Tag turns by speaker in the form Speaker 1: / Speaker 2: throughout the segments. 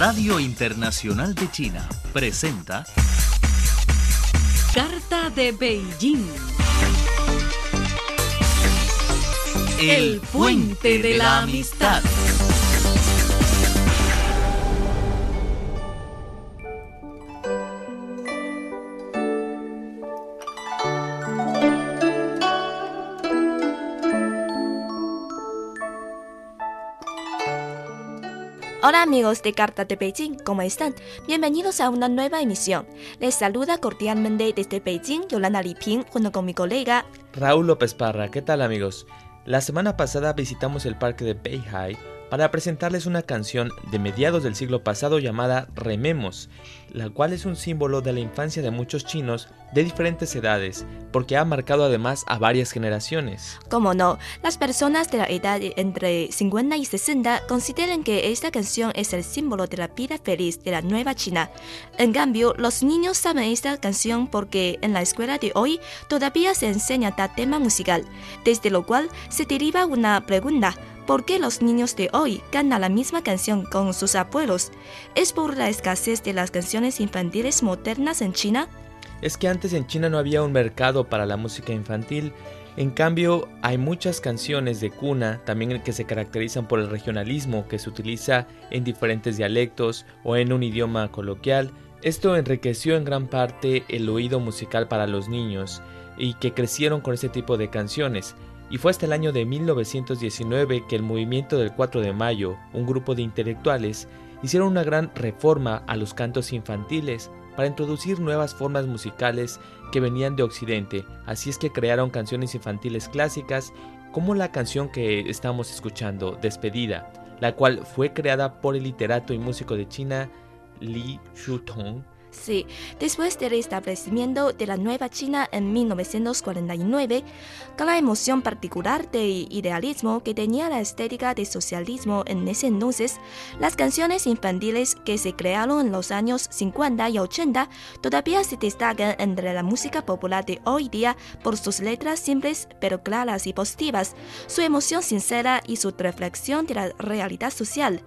Speaker 1: Radio Internacional de China presenta
Speaker 2: Carta de Beijing.
Speaker 1: El puente de la amistad.
Speaker 3: Hola amigos de Carta de Beijing, ¿cómo están? Bienvenidos a una nueva emisión. Les saluda cordialmente desde Beijing Yolanda Liping junto con mi colega
Speaker 4: Raúl López Parra, ¿qué tal amigos? La semana pasada visitamos el parque de Beihai para presentarles una canción de mediados del siglo pasado llamada Rememos, la cual es un símbolo de la infancia de muchos chinos de diferentes edades, porque ha marcado además a varias generaciones.
Speaker 3: Como no, las personas de la edad entre 50 y 60 consideran que esta canción es el símbolo de la vida feliz de la nueva China. En cambio, los niños saben esta canción porque en la escuela de hoy todavía se enseña tal tema musical, desde lo cual se deriva una pregunta. ¿Por qué los niños de hoy cantan la misma canción con sus abuelos? ¿Es por la escasez de las canciones infantiles modernas en China?
Speaker 4: Es que antes en China no había un mercado para la música infantil, en cambio hay muchas canciones de cuna también que se caracterizan por el regionalismo que se utiliza en diferentes dialectos o en un idioma coloquial. Esto enriqueció en gran parte el oído musical para los niños y que crecieron con ese tipo de canciones y fue hasta el año de 1919 que el movimiento del 4 de mayo, un grupo de intelectuales, hicieron una gran reforma a los cantos infantiles para introducir nuevas formas musicales que venían de Occidente, así es que crearon canciones infantiles clásicas como la canción que estamos escuchando, Despedida, la cual fue creada por el literato y músico de China Li Shutong
Speaker 3: Sí, después del establecimiento de la Nueva China en 1949, con la emoción particular de idealismo que tenía la estética de socialismo en ese entonces, las canciones infantiles que se crearon en los años 50 y 80 todavía se destacan entre la música popular de hoy día por sus letras simples pero claras y positivas, su emoción sincera y su reflexión de la realidad social.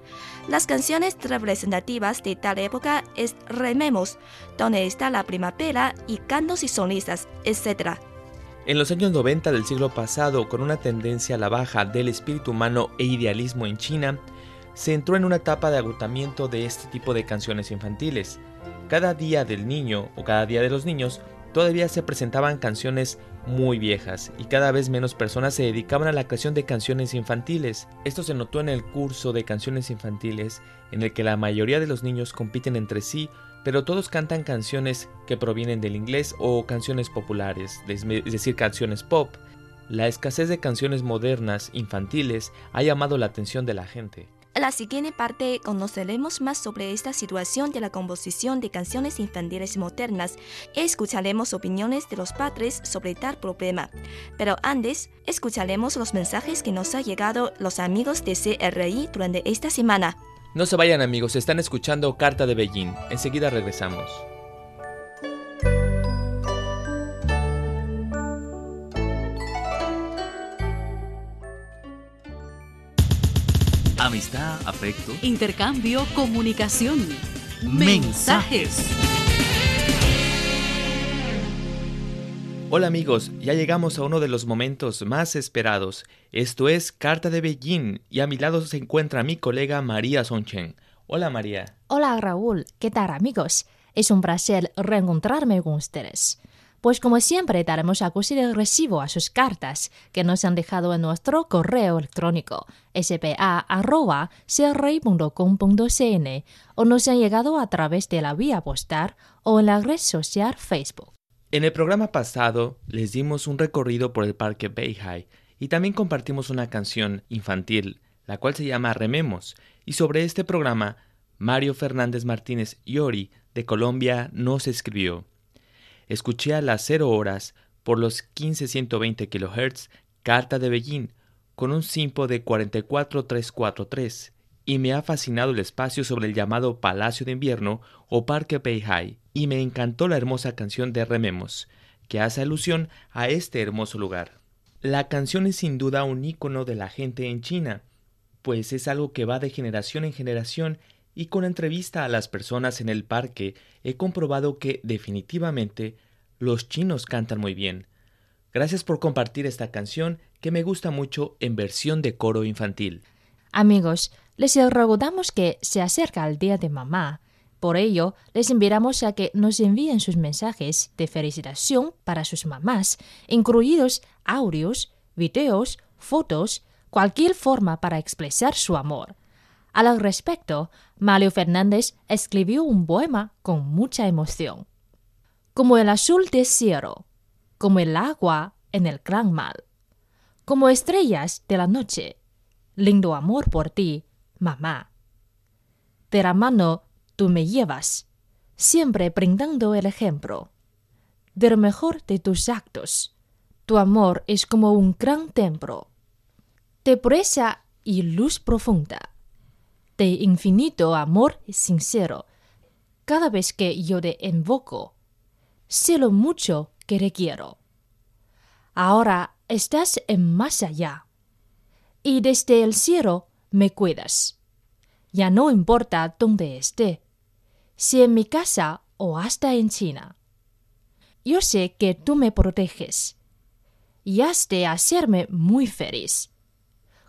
Speaker 3: Las canciones representativas de tal época es Rememos, donde está la primavera y cantos y solistas, etc.
Speaker 4: En los años 90 del siglo pasado, con una tendencia a la baja del espíritu humano e idealismo en China, se entró en una etapa de agotamiento de este tipo de canciones infantiles. Cada día del niño o cada día de los niños todavía se presentaban canciones muy viejas y cada vez menos personas se dedicaban a la creación de canciones infantiles. Esto se notó en el curso de canciones infantiles en el que la mayoría de los niños compiten entre sí, pero todos cantan canciones que provienen del inglés o canciones populares, es decir, canciones pop. La escasez de canciones modernas infantiles ha llamado la atención de la gente.
Speaker 3: En la siguiente parte conoceremos más sobre esta situación de la composición de canciones infantiles modernas y escucharemos opiniones de los padres sobre tal problema. Pero antes, escucharemos los mensajes que nos han llegado los amigos de CRI durante esta semana.
Speaker 4: No se vayan amigos, están escuchando Carta de Beijing. Enseguida regresamos.
Speaker 1: Amistad, afecto,
Speaker 2: Intercambio, comunicación.
Speaker 1: mensajes.
Speaker 4: Hola amigos, ya llegamos a uno de los momentos más esperados. Esto es Carta de Beijing y a mi lado se encuentra mi colega María Sonchen. Hola María.
Speaker 5: Hola Raúl, ¿qué tal amigos? Es un placer reencontrarme con ustedes. Pues como siempre daremos acuse de recibo a sus cartas que nos han dejado en nuestro correo electrónico spa.cri.com.cn o nos han llegado a través de la vía postal o en la red social Facebook.
Speaker 4: En el programa pasado les dimos un recorrido por el parque Beihai y también compartimos una canción infantil, la cual se llama Rememos, y sobre este programa Mario Fernández Martínez Yori de Colombia nos escribió. Escuché a las 0 horas por los 15120 kHz Carta de Beijing con un simpo de 44343 y me ha fascinado el espacio sobre el llamado Palacio de Invierno o Parque Beihai y me encantó la hermosa canción de Rememos, que hace alusión a este hermoso lugar. La canción es sin duda un ícono de la gente en China, pues es algo que va de generación en generación y con entrevista a las personas en el parque he comprobado que definitivamente los chinos cantan muy bien. Gracias por compartir esta canción que me gusta mucho en versión de coro infantil.
Speaker 5: Amigos, les recordamos que se acerca el Día de Mamá. Por ello, les invitamos a que nos envíen sus mensajes de felicitación para sus mamás, incluidos audios, videos, fotos, cualquier forma para expresar su amor. Al respecto, Mario Fernández escribió un poema con mucha emoción. Como el azul del cielo, como el agua en el gran mar, como estrellas de la noche, lindo amor por ti, mamá. De la mano tú me llevas, siempre brindando el ejemplo. De lo mejor de tus actos, tu amor es como un gran templo, de pureza y luz profunda, de infinito amor sincero. Cada vez que yo te invoco, sé lo mucho que te quiero. Ahora estás en más allá, y desde el cielo me cuidas. Ya no importa dónde esté, si en mi casa o hasta en China. Yo sé que tú me proteges y has de hacerme muy feliz.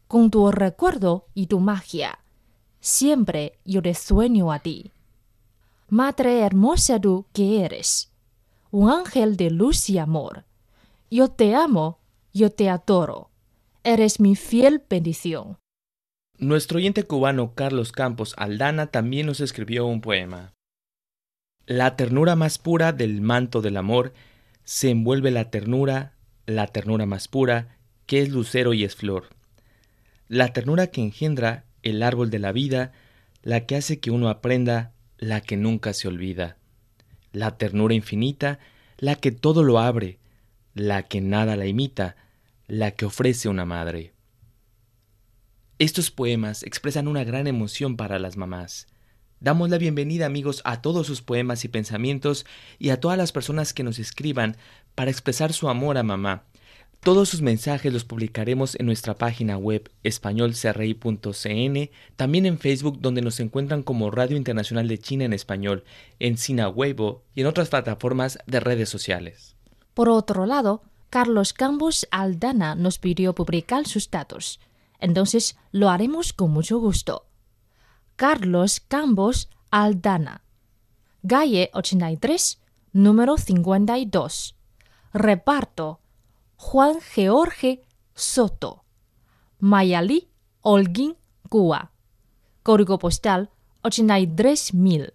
Speaker 5: Con tu recuerdo y tu magia, siempre yo te sueño a ti. Madre hermosa tú que eres, un ángel de luz y amor. Yo te amo, yo te adoro. Eres mi fiel bendición.
Speaker 4: Nuestro oyente cubano Carlos Campos Aldana también nos escribió un poema. La ternura más pura del manto del amor se envuelve la ternura la ternura más pura, que es lucero y es flor. La ternura que engendra el árbol de la vida, la que hace que uno aprenda, la que nunca se olvida. La ternura infinita, la que todo lo abre, la que nada la imita, la que ofrece una madre. Estos poemas expresan una gran emoción para las mamás. Damos la bienvenida amigos a todos sus poemas y pensamientos y a todas las personas que nos escriban para expresar su amor a mamá. Todos sus mensajes los publicaremos en nuestra página web españolcri.cn, también en Facebook donde nos encuentran como Radio Internacional de China en español, en Sina Weibo y en otras plataformas de redes sociales.
Speaker 5: Por otro lado, Carlos Campos Aldana nos pidió publicar sus datos. Entonces lo haremos con mucho gusto. Carlos Campos Aldana. Galle 83, número 52. Reparto. Juan George Soto. Mayalí, Holguín, Cuba. Código postal 83000.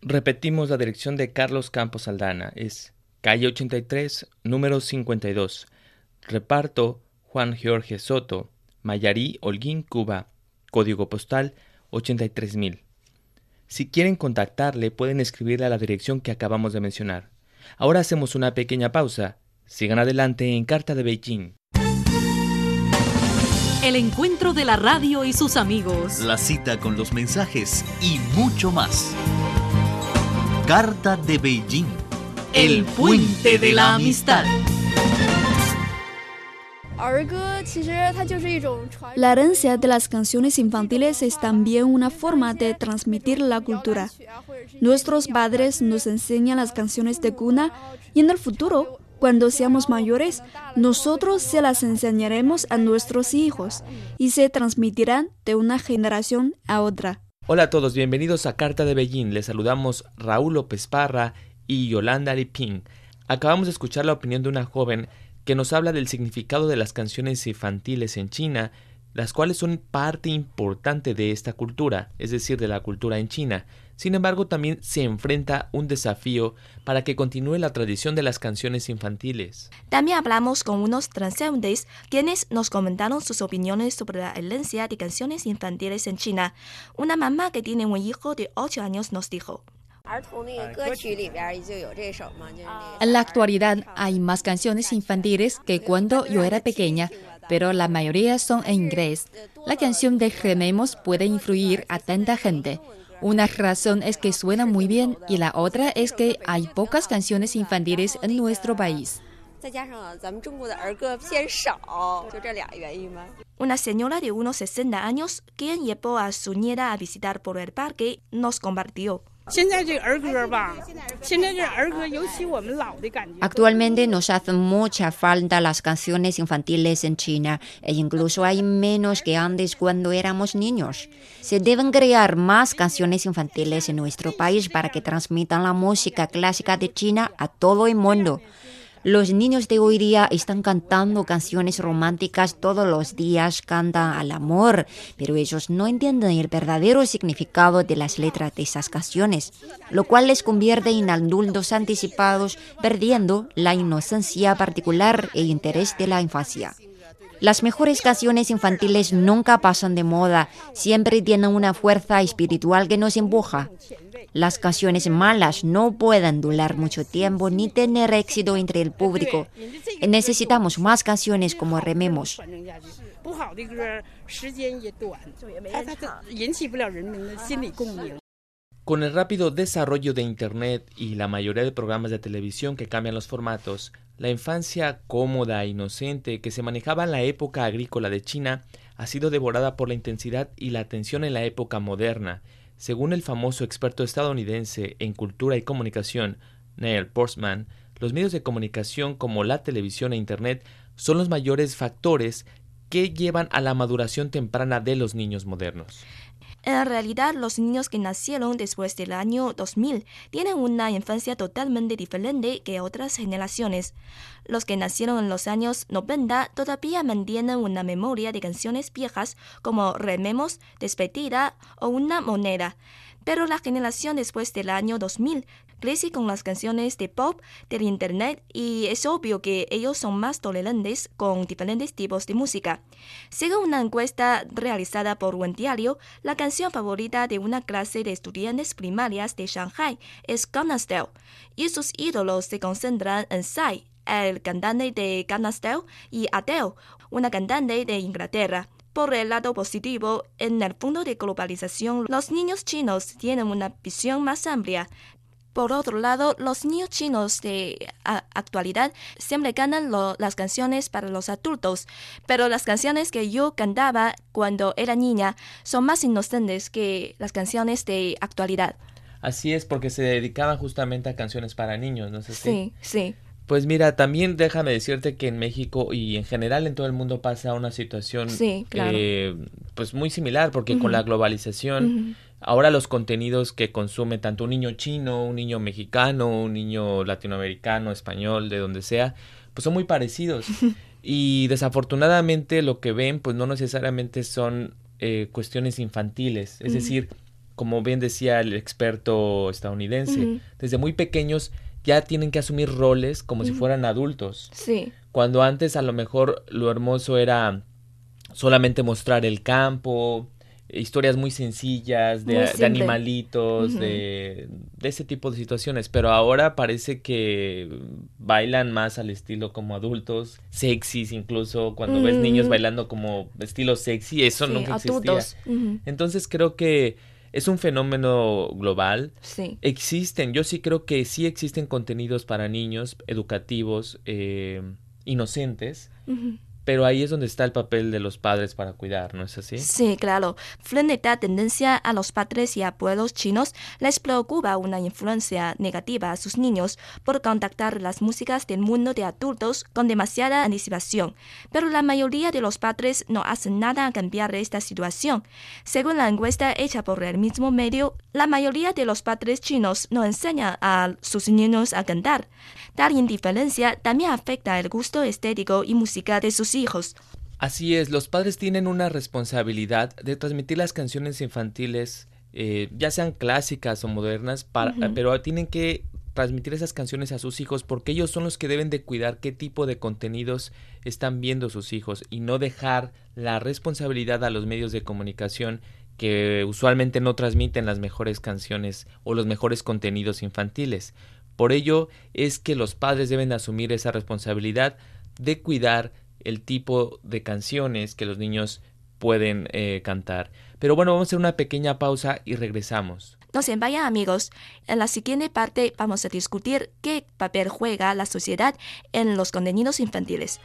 Speaker 4: Repetimos la dirección de Carlos Campos Aldana. Es calle 83, número 52. Reparto Juan George Soto, Mayarí, Holguín, Cuba. Código postal 83000. Si quieren contactarle, pueden escribirle a la dirección que acabamos de mencionar. Ahora hacemos una pequeña pausa. Sigan adelante en Carta de Beijing.
Speaker 2: El encuentro de la radio y sus amigos.
Speaker 1: La cita con los mensajes y mucho más. Carta de Beijing. El puente de la amistad.
Speaker 6: La herencia de las canciones infantiles es también una forma de transmitir la cultura. Nuestros padres nos enseñan las canciones de cuna y en el futuro, cuando seamos mayores, nosotros se las enseñaremos a nuestros hijos y se transmitirán de una generación a otra.
Speaker 4: Hola a todos, bienvenidos a Carta de Beijing. Les saludamos Raúl López Parra y Yolanda Liping. Acabamos de escuchar la opinión de una joven que nos habla del significado de las canciones infantiles en China, las cuales son parte importante de esta cultura, es decir, de la cultura en China. Sin embargo, también se enfrenta un desafío para que continúe la tradición de las canciones infantiles.
Speaker 3: También hablamos con unos transeúntes quienes nos comentaron sus opiniones sobre la herencia de canciones infantiles en China. Una mamá que tiene un hijo de 8 años nos dijo.
Speaker 7: En la actualidad hay más canciones infantiles que cuando yo era pequeña, pero la mayoría son en inglés. La canción de Gememos puede influir a tanta gente. Una razón es que suena muy bien y la otra es que hay pocas canciones infantiles en nuestro país.
Speaker 3: Una señora de unos 60 años, quien llevó a su nieta a visitar por el parque, nos compartió.
Speaker 8: Actualmente nos hacen mucha falta las canciones infantiles en China e incluso hay menos que antes cuando éramos niños. Se deben crear más canciones infantiles en nuestro país para que transmitan la música clásica de China a todo el mundo. Los niños de hoy día están cantando canciones románticas todos los días, cantan al amor, pero ellos no entienden el verdadero significado de las letras de esas canciones, lo cual les convierte en adultos anticipados, perdiendo la inocencia particular e interés de la infancia. Las mejores canciones infantiles nunca pasan de moda, siempre tienen una fuerza espiritual que nos empuja. Las canciones malas no pueden durar mucho tiempo ni tener éxito entre el público. Necesitamos más canciones como Rememos.
Speaker 4: Con el rápido desarrollo de Internet y la mayoría de programas de televisión que cambian los formatos, la infancia cómoda e inocente que se manejaba en la época agrícola de China ha sido devorada por la intensidad y la atención en la época moderna. Según el famoso experto estadounidense en cultura y comunicación, Neil Postman, los medios de comunicación como la televisión e Internet son los mayores factores que llevan a la maduración temprana de los niños modernos.
Speaker 3: En realidad, los niños que nacieron después del año 2000 tienen una infancia totalmente diferente que otras generaciones. Los que nacieron en los años 90 todavía mantienen una memoria de canciones viejas como Rememos, Despedida o Una moneda. Pero la generación después del año 2000 crece con las canciones de pop del Internet y es obvio que ellos son más tolerantes con diferentes tipos de música. Según una encuesta realizada por un diario, la canción favorita de una clase de estudiantes primarias de Shanghai es Gangnam y sus ídolos se concentran en Psy, el cantante de Gangnam Style, y Adele, una cantante de Inglaterra. Por el lado positivo, en el fondo de globalización, los niños chinos tienen una visión más amplia. Por otro lado, los niños chinos de actualidad siempre cantan las canciones para los adultos, pero las canciones que yo cantaba cuando era niña son más inocentes que las canciones de actualidad.
Speaker 4: Así es, porque se dedicaban justamente a canciones para niños, ¿no sé
Speaker 3: Sí, sí.
Speaker 4: Pues mira, también déjame decirte que en México y en general en todo el mundo pasa una situación eh, pues muy similar, porque con la globalización, ahora los contenidos que consume tanto un niño chino, un niño mexicano, un niño latinoamericano, español, de donde sea, pues son muy parecidos. y desafortunadamente lo que ven, pues no necesariamente son eh, cuestiones infantiles, es decir, como bien decía el experto estadounidense, desde muy pequeños ya tienen que asumir roles como si fueran adultos.
Speaker 3: Sí.
Speaker 4: Cuando antes a lo mejor lo hermoso era solamente mostrar el campo, historias muy sencillas de, animalitos, de, de, ese tipo de situaciones, pero ahora parece que bailan más al estilo como adultos, sexys incluso, cuando ves niños bailando como estilo sexy, eso nunca existía. Entonces creo que es un fenómeno global.
Speaker 3: Sí.
Speaker 4: Existen, yo sí creo que sí existen contenidos para niños educativos, eh, inocentes, pero ahí es donde está el papel de los padres para cuidar, ¿no es así?
Speaker 3: Sí, claro. Frente a tendencia a los padres y abuelos chinos, les preocupa una influencia negativa a sus niños por contactar las músicas del mundo de adultos con demasiada anticipación. Pero la mayoría de los padres no hacen nada a cambiar esta situación. Según la encuesta hecha por el mismo medio, la mayoría de los padres chinos no enseñan a sus niños a cantar. Tal indiferencia también afecta el gusto estético y música de sus hijos.
Speaker 4: Así es, los padres tienen una responsabilidad de transmitir las canciones infantiles, eh, ya sean clásicas o modernas, pero tienen que transmitir esas canciones a sus hijos porque ellos son los que deben de cuidar qué tipo de contenidos están viendo sus hijos y no dejar la responsabilidad a los medios de comunicación que usualmente no transmiten las mejores canciones o los mejores contenidos infantiles. Por ello es que los padres deben asumir esa responsabilidad de cuidar el tipo de canciones que los niños pueden eh, cantar. Pero bueno, vamos a hacer una pequeña pausa y regresamos.
Speaker 9: No se vayan amigos. En la siguiente parte vamos a discutir qué papel juega la sociedad en los contenidos infantiles.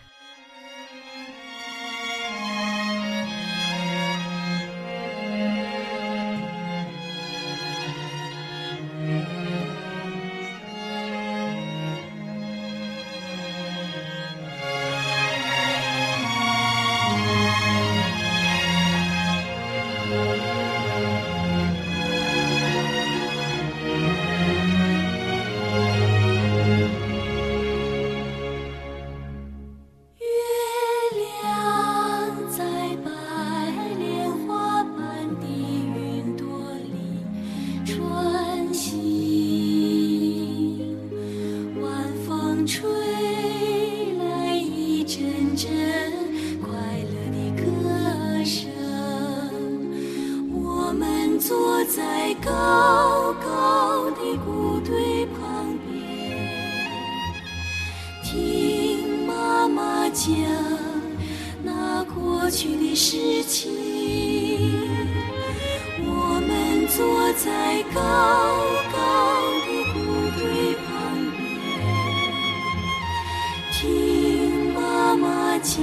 Speaker 2: 将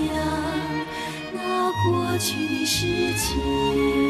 Speaker 2: 那过去的事情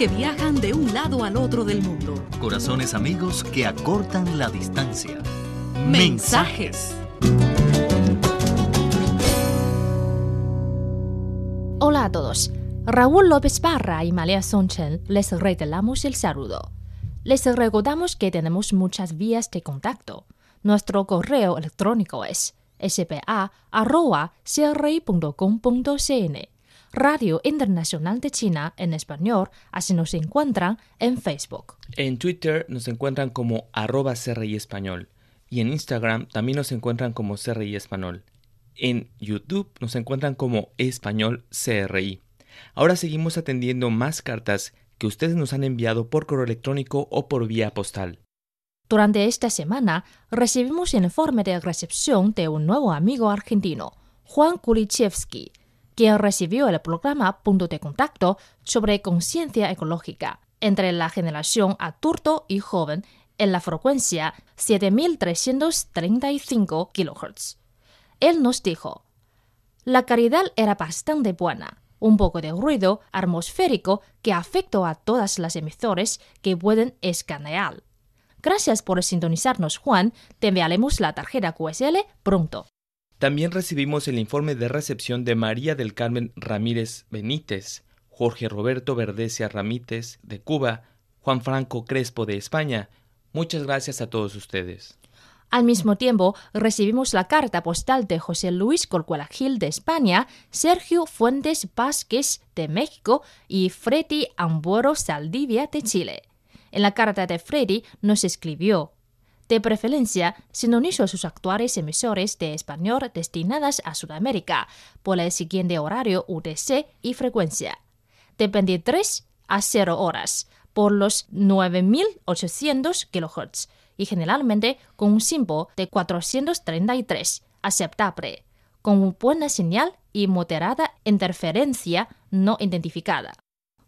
Speaker 2: que viajan de un lado al otro del mundo.
Speaker 1: Corazones amigos que acortan la distancia.
Speaker 2: Mensajes.
Speaker 5: Hola a todos. Raúl López Parra y María Sonchen les reiteramos el saludo. Les recordamos que tenemos muchas vías de contacto. Nuestro correo electrónico es spa.cri.com.cn Radio Internacional de China en español, así nos encuentran en Facebook.
Speaker 4: En Twitter nos encuentran como arroba CRI Español y en Instagram también nos encuentran como CRI Español. En YouTube nos encuentran como Español CRI. Ahora seguimos atendiendo más cartas que ustedes nos han enviado por correo electrónico o por vía postal.
Speaker 5: Durante esta semana recibimos el informe de recepción de un nuevo amigo argentino, Juan Kulichevsky, quien recibió el programa Punto de Contacto sobre conciencia ecológica entre la generación adulto y joven en la frecuencia 7335 kHz. Él nos dijo, la calidad era bastante buena, un poco de ruido atmosférico que afectó a todas las emisoras que pueden escanear. Gracias por sintonizarnos, Juan. Te enviaremos la tarjeta QSL pronto.
Speaker 4: También recibimos el informe de recepción de María del Carmen Ramírez Benítez, Jorge Roberto Verdecia Ramírez de Cuba, Juan Franco Crespo de España. Muchas gracias a todos ustedes.
Speaker 5: Al mismo tiempo, recibimos la carta postal de José Luis Corcuela Gil de España, Sergio Fuentes Vázquez de México y Freddy Ambuero Saldivia de Chile. En la carta de Freddy nos escribió de preferencia sinonizo sus actuales emisores de español destinadas a Sudamérica por el siguiente horario UTC y frecuencia, de 23 a 0 horas, por los 9800 kHz y generalmente con un símbolo de 433, aceptable, con buena señal y moderada interferencia no identificada,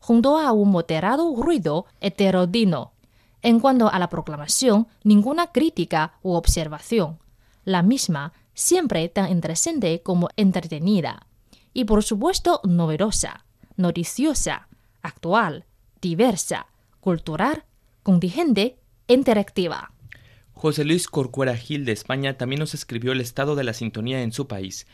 Speaker 5: junto a un moderado ruido heterodino. En cuanto a la proclamación, ninguna crítica u observación. La misma siempre tan interesante como entretenida. Y por supuesto novedosa, noticiosa, actual, diversa, cultural, contingente, interactiva.
Speaker 4: José Luis Corcuera Gil de España también nos escribió el estado de la sintonía en su país.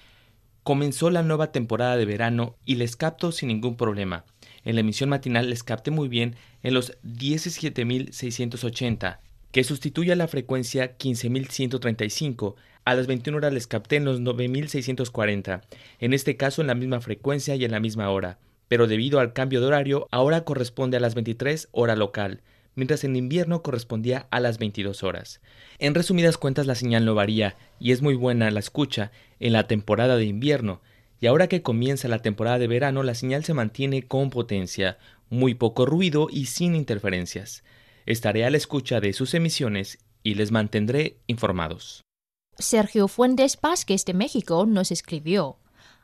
Speaker 4: Comenzó la nueva temporada de verano y les capto sin ningún problema. En la emisión matinal les capté muy bien en los 17.680, que sustituye a la frecuencia 15.135. A las 21 horas les capté en los 9.640, en este caso en la misma frecuencia y en la misma hora, pero debido al cambio de horario ahora corresponde a las 23 hora local mientras en invierno correspondía a las 22 horas. En resumidas cuentas la señal no varía y es muy buena la escucha en la temporada de invierno, y ahora que comienza la temporada de verano la señal se mantiene con potencia, muy poco ruido y sin interferencias. Estaré a la escucha de sus emisiones y les mantendré informados.
Speaker 5: Sergio Fuentes Vázquez de México nos escribió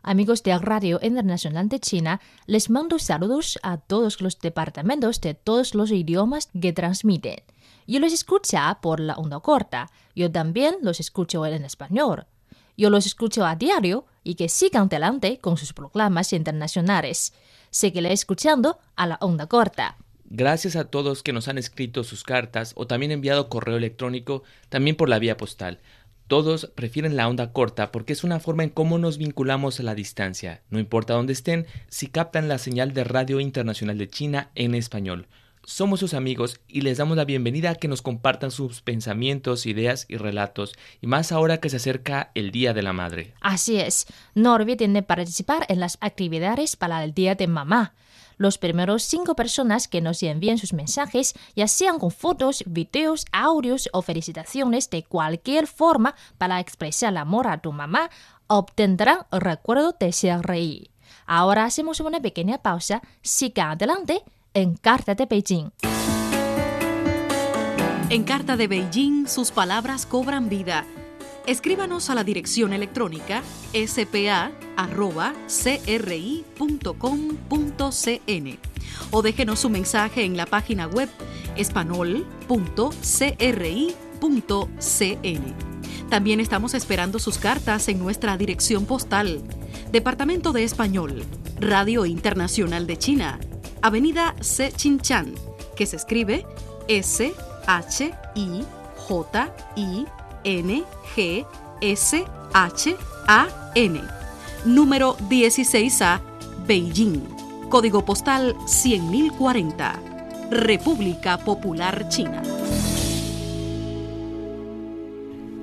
Speaker 5: Amigos de Radio Internacional de China, les mando saludos a todos los departamentos de todos los idiomas que transmiten. Yo los escucho por la onda corta, yo también los escucho en español. Yo los escucho a diario y que sigan adelante con sus programas internacionales. Seguiré escuchando a la onda corta.
Speaker 4: Gracias a todos que nos han escrito sus cartas o también enviado correo electrónico, también por la vía postal. Todos prefieren la onda corta porque es una forma en cómo nos vinculamos a la distancia, no importa dónde estén, si captan la señal de Radio Internacional de China en español. Somos sus amigos y les damos la bienvenida a que nos compartan sus pensamientos, ideas y relatos, y más ahora que se acerca el Día de la Madre.
Speaker 5: Así es, no olviden de participar en las actividades para el Día de Mamá los primeros cinco personas que nos envíen sus mensajes, ya sean con fotos, videos, audios o felicitaciones de cualquier forma para expresar el amor a tu mamá, obtendrán el recuerdo de ser rey. Ahora hacemos una pequeña pausa. Siga adelante en Carta de Beijing.
Speaker 2: En Carta de Beijing, sus palabras cobran vida. Escríbanos a la dirección electrónica spa.cri.com.cn o déjenos su mensaje en la página web espanol.cri.cn. También estamos esperando sus cartas en nuestra dirección postal. Departamento de Español, Radio Internacional de China, Avenida Sechinchan, que se escribe S-H-I-J-I-N-G-S-H-A-N. Número 16A, Beijing. Código postal 100.040. República Popular China.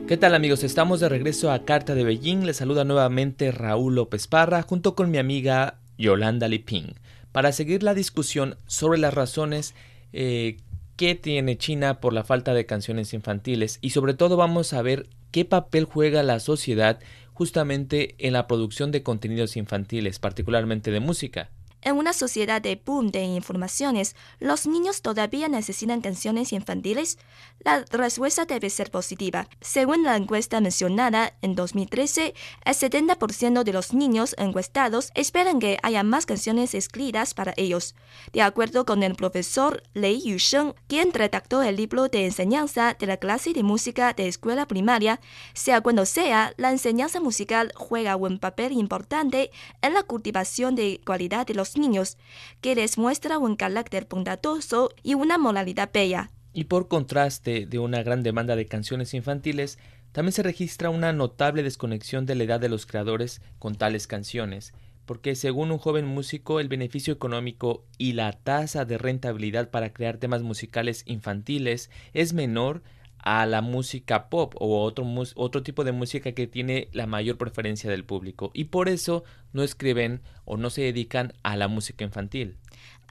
Speaker 4: ¿Qué tal amigos? Estamos de regreso a Carta de Beijing. Les saluda nuevamente Raúl López Parra junto con mi amiga Yolanda Liping para seguir la discusión sobre las razones eh, que tiene China por la falta de canciones infantiles y sobre todo vamos a ver qué papel juega la sociedad justamente en la producción de contenidos infantiles, particularmente de música.
Speaker 3: En una sociedad de boom de informaciones, ¿los niños todavía necesitan canciones infantiles? La respuesta debe ser positiva. Según la encuesta mencionada en 2013, el 70% de los niños encuestados esperan que haya más canciones escritas para ellos. De acuerdo con el profesor Lei Yusheng, quien redactó el libro de enseñanza de la clase de música de escuela primaria, sea cuando sea, la enseñanza musical juega un papel importante en la cultivación de cualidad de los niños, que les muestra un carácter bondadoso y una moralidad bella.
Speaker 4: Y por contraste de una gran demanda de canciones infantiles, también se registra una notable desconexión de la edad de los creadores con tales canciones, porque según un joven músico el beneficio económico y la tasa de rentabilidad para crear temas musicales infantiles es menor a la música pop o otro, otro tipo de música que tiene la mayor preferencia del público y por eso no escriben o no se dedican a la música infantil.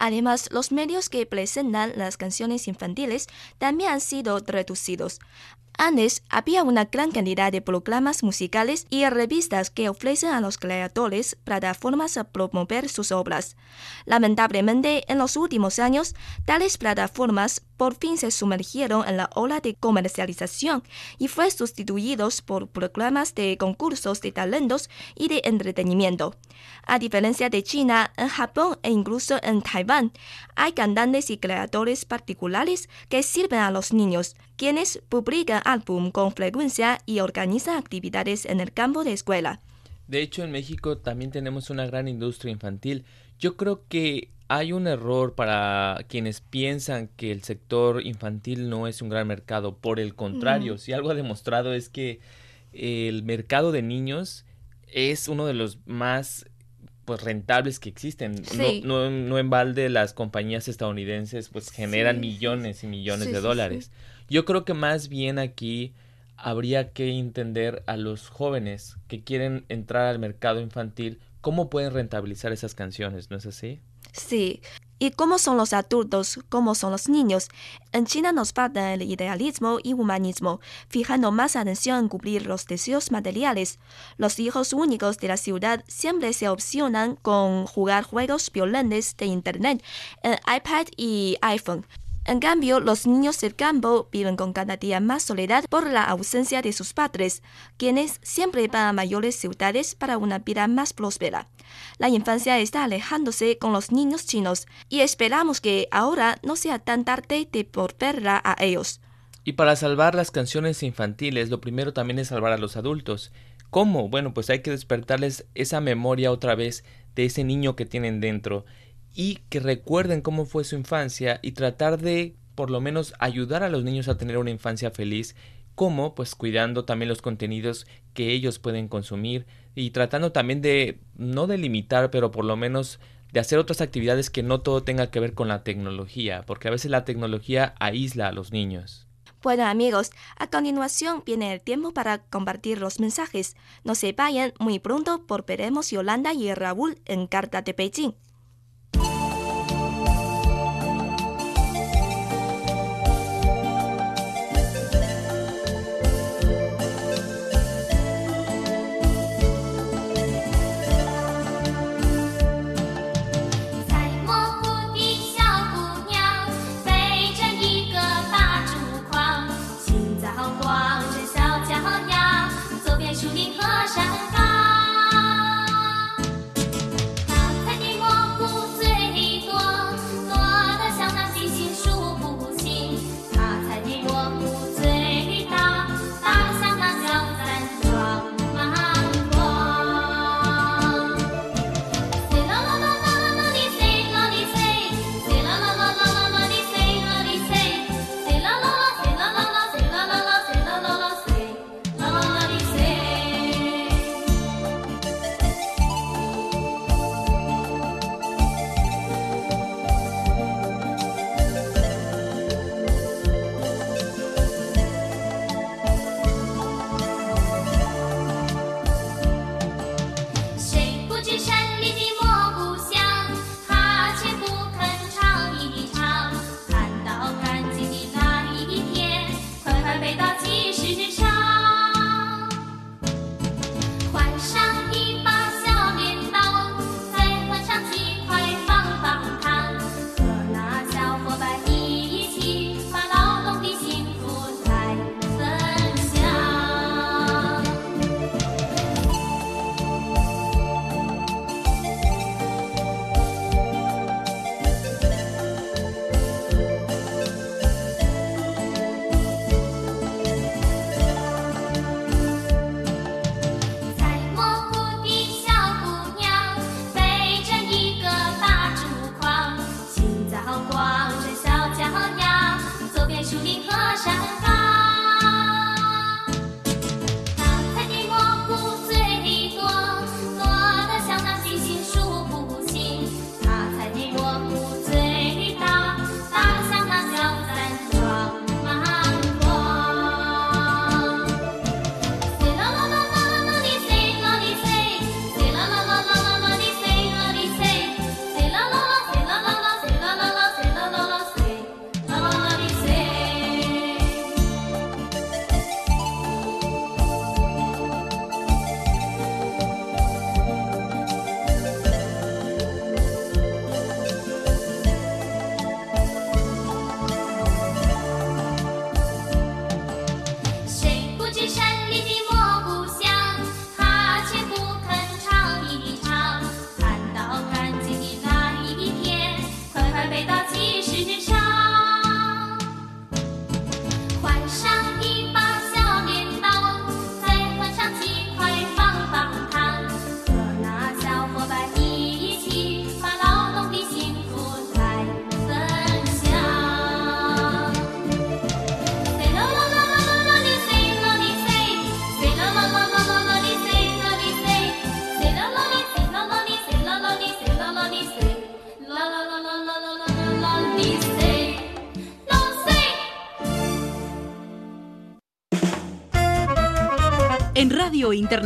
Speaker 3: Además, los medios que presentan las canciones infantiles también han sido reducidos. Antes había una gran cantidad de programas musicales y revistas que ofrecen a los creadores plataformas a promover sus obras. Lamentablemente, en los últimos años, tales plataformas por fin se sumergieron en la ola de comercialización y fue sustituidos por programas de concursos de talentos y de entretenimiento. A diferencia de China, en Japón e incluso en Taiwán, hay cantantes y creadores particulares que sirven a los niños, quienes publican álbum con frecuencia y organizan actividades en el campo de escuela.
Speaker 4: De hecho, en México también tenemos una gran industria infantil. Yo creo que hay un error para quienes piensan que el sector infantil no es un gran mercado. Por el contrario, si algo ha demostrado es que el mercado de niños es uno de los más pues rentables que existen. No, no, en balde las compañías estadounidenses pues generan millones y millones de dólares. Yo creo que más bien aquí habría que entender a los jóvenes que quieren entrar al mercado infantil cómo pueden rentabilizar esas canciones, ¿no es así?
Speaker 3: Sí. ¿Y cómo son los adultos? ¿Cómo son los niños? En China nos falta el idealismo y humanismo, fijando más atención en cubrir los deseos materiales. Los hijos únicos de la ciudad siempre se opcionan con jugar juegos violentos de Internet en iPad y iPhone. En cambio, los niños del campo viven con cada día más soledad por la ausencia de sus padres, quienes siempre van a mayores ciudades para una vida más próspera. La infancia está alejándose con los niños chinos y esperamos que ahora no sea tan tarde de volverla a ellos.
Speaker 4: Y para salvar las canciones infantiles, lo primero también es salvar a los adultos. ¿Cómo? Bueno, pues hay que despertarles esa memoria otra vez de ese niño que tienen dentro y que recuerden cómo fue su infancia y tratar de por lo menos ayudar a los niños a tener una infancia feliz, como pues cuidando también los contenidos que ellos pueden consumir y tratando también de no de limitar, pero por lo menos de hacer otras actividades que no todo tenga que ver con la tecnología, porque a veces la tecnología aísla a los niños.
Speaker 3: Bueno amigos, a continuación viene el tiempo para compartir los mensajes. No se vayan, muy pronto volveremos Yolanda y Raúl en Carta de Beijing.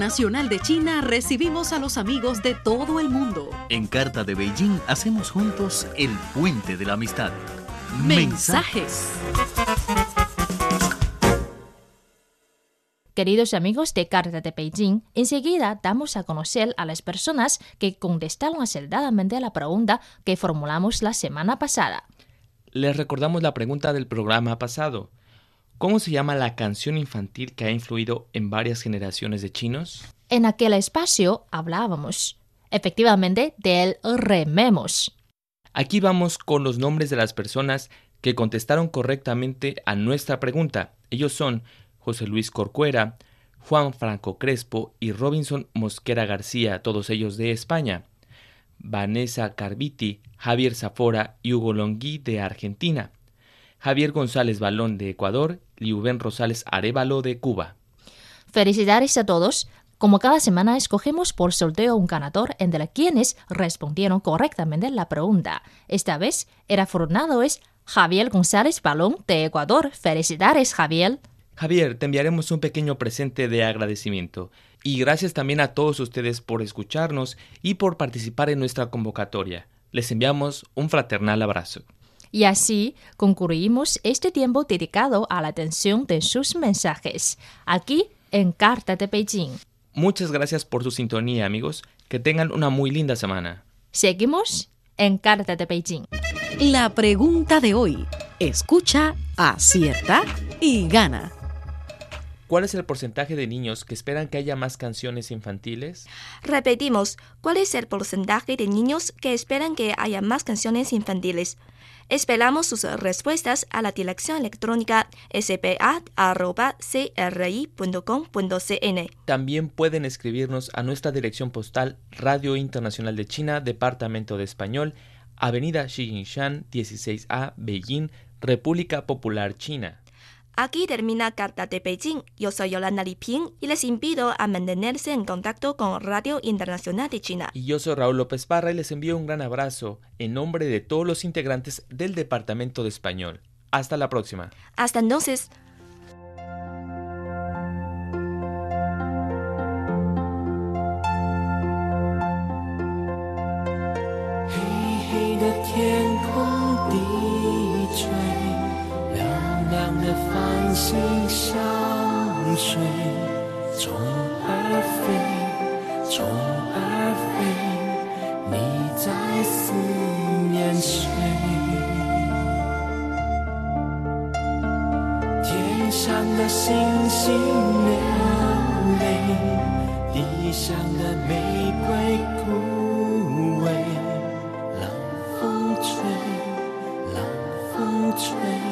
Speaker 2: Internacional de China recibimos a los amigos de todo el mundo.
Speaker 1: En Carta de Beijing hacemos juntos el puente de la amistad.
Speaker 2: Mensajes.
Speaker 5: Queridos amigos de Carta de Beijing, enseguida damos a conocer a las personas que contestaron acertadamente a la pregunta que formulamos la semana pasada.
Speaker 4: Les recordamos la pregunta del programa pasado. ¿Cómo se llama la canción infantil que ha influido en varias generaciones de chinos?
Speaker 5: En aquel espacio hablábamos, efectivamente, del rememos.
Speaker 4: Aquí vamos con los nombres de las personas que contestaron correctamente a nuestra pregunta. Ellos son José Luis Corcuera, Juan Franco Crespo y Robinson Mosquera García, todos ellos de España. Vanessa Carviti, Javier Zafora y Hugo Longui de Argentina. Javier González Balón de Ecuador y Rubén Rosales Arevalo de Cuba.
Speaker 5: Felicidades a todos. Como cada semana escogemos por sorteo un ganador entre quienes respondieron correctamente la pregunta. Esta vez el afortunado es Javier González Balón de Ecuador. Felicidades, Javier.
Speaker 4: Javier, te enviaremos un pequeño presente de agradecimiento. Y gracias también a todos ustedes por escucharnos y por participar en nuestra convocatoria. Les enviamos un fraternal abrazo.
Speaker 5: Y así concluimos este tiempo dedicado a la atención de sus mensajes, aquí en Carta de Beijing.
Speaker 4: Muchas gracias por su sintonía, amigos. Que tengan una muy linda semana.
Speaker 5: Seguimos en Carta de Beijing.
Speaker 2: La pregunta de hoy. Escucha, acierta y gana.
Speaker 4: ¿Cuál es el porcentaje de niños que esperan que haya más canciones infantiles?
Speaker 3: Repetimos, ¿cuál es el porcentaje de niños que esperan que haya más canciones infantiles? Esperamos sus respuestas a la dirección electrónica spa.cri.com.cn.
Speaker 4: También pueden escribirnos a nuestra dirección postal Radio Internacional de China, Departamento de Español, Avenida Xijinshan 16A, Beijing, República Popular China.
Speaker 3: Aquí termina Carta de Beijing. Yo soy Yolanda Liping y les invito a mantenerse en contacto con Radio Internacional de China.
Speaker 4: Y yo soy Raúl López Parra y les envío un gran abrazo en nombre de todos los integrantes del Departamento de Español. Hasta la próxima.
Speaker 3: Hasta entonces.
Speaker 10: 水虫儿飞虫儿飞你在思念谁天上的星星流泪地上的玫瑰枯萎冷风吹冷风吹。